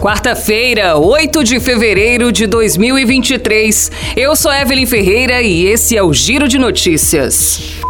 Quarta-feira, 8 de fevereiro de 2023. Eu sou Evelyn Ferreira e esse é o Giro de Notícias.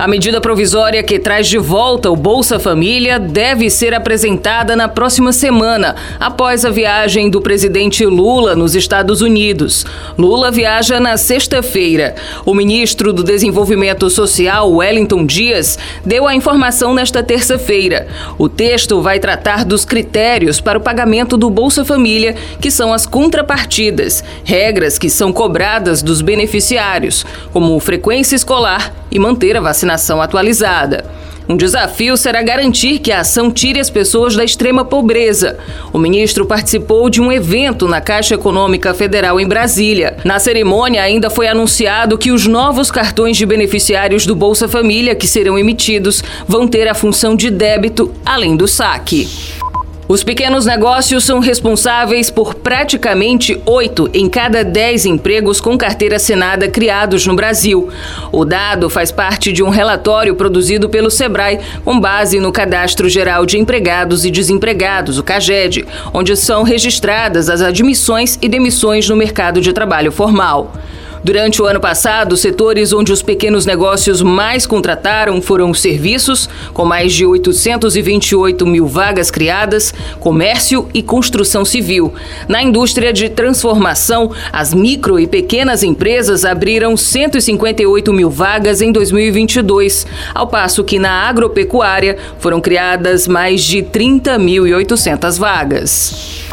A medida provisória que traz de volta o Bolsa Família deve ser apresentada na próxima semana, após a viagem do presidente Lula nos Estados Unidos. Lula viaja na sexta-feira. O ministro do Desenvolvimento Social, Wellington Dias, deu a informação nesta terça-feira. O texto vai tratar dos critérios para o pagamento do Bolsa Família, que são as contrapartidas, regras que são cobradas dos beneficiários, como frequência escolar e manter a vacinação atualizada. Um desafio será garantir que a ação tire as pessoas da extrema pobreza. O ministro participou de um evento na Caixa Econômica Federal em Brasília. Na cerimônia, ainda foi anunciado que os novos cartões de beneficiários do Bolsa Família que serão emitidos vão ter a função de débito, além do saque. Os pequenos negócios são responsáveis por praticamente oito em cada dez empregos com carteira assinada criados no Brasil. O dado faz parte de um relatório produzido pelo Sebrae com base no Cadastro Geral de Empregados e Desempregados, o CAGED, onde são registradas as admissões e demissões no mercado de trabalho formal. Durante o ano passado, setores onde os pequenos negócios mais contrataram foram serviços, com mais de 828 mil vagas criadas, comércio e construção civil. Na indústria de transformação, as micro e pequenas empresas abriram 158 mil vagas em 2022, ao passo que na agropecuária foram criadas mais de 30.800 vagas.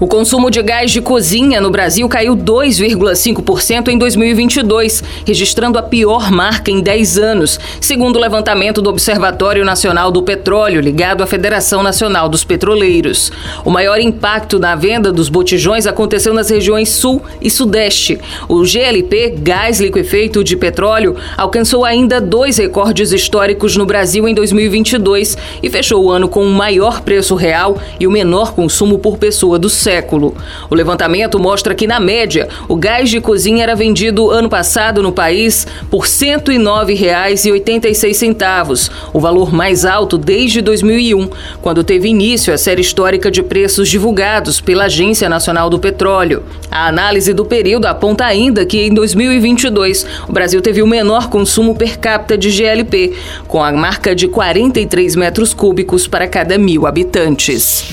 O consumo de gás de cozinha no Brasil caiu 2,5% em 2022, registrando a pior marca em 10 anos, segundo o levantamento do Observatório Nacional do Petróleo, ligado à Federação Nacional dos Petroleiros. O maior impacto na venda dos botijões aconteceu nas regiões Sul e Sudeste. O GLP, gás liquefeito de petróleo, alcançou ainda dois recordes históricos no Brasil em 2022 e fechou o ano com o maior preço real e o menor consumo por pessoa do século século. O levantamento mostra que, na média, o gás de cozinha era vendido ano passado no país por R$ 109,86, o valor mais alto desde 2001, quando teve início a série histórica de preços divulgados pela Agência Nacional do Petróleo. A análise do período aponta ainda que, em 2022, o Brasil teve o menor consumo per capita de GLP, com a marca de 43 metros cúbicos para cada mil habitantes.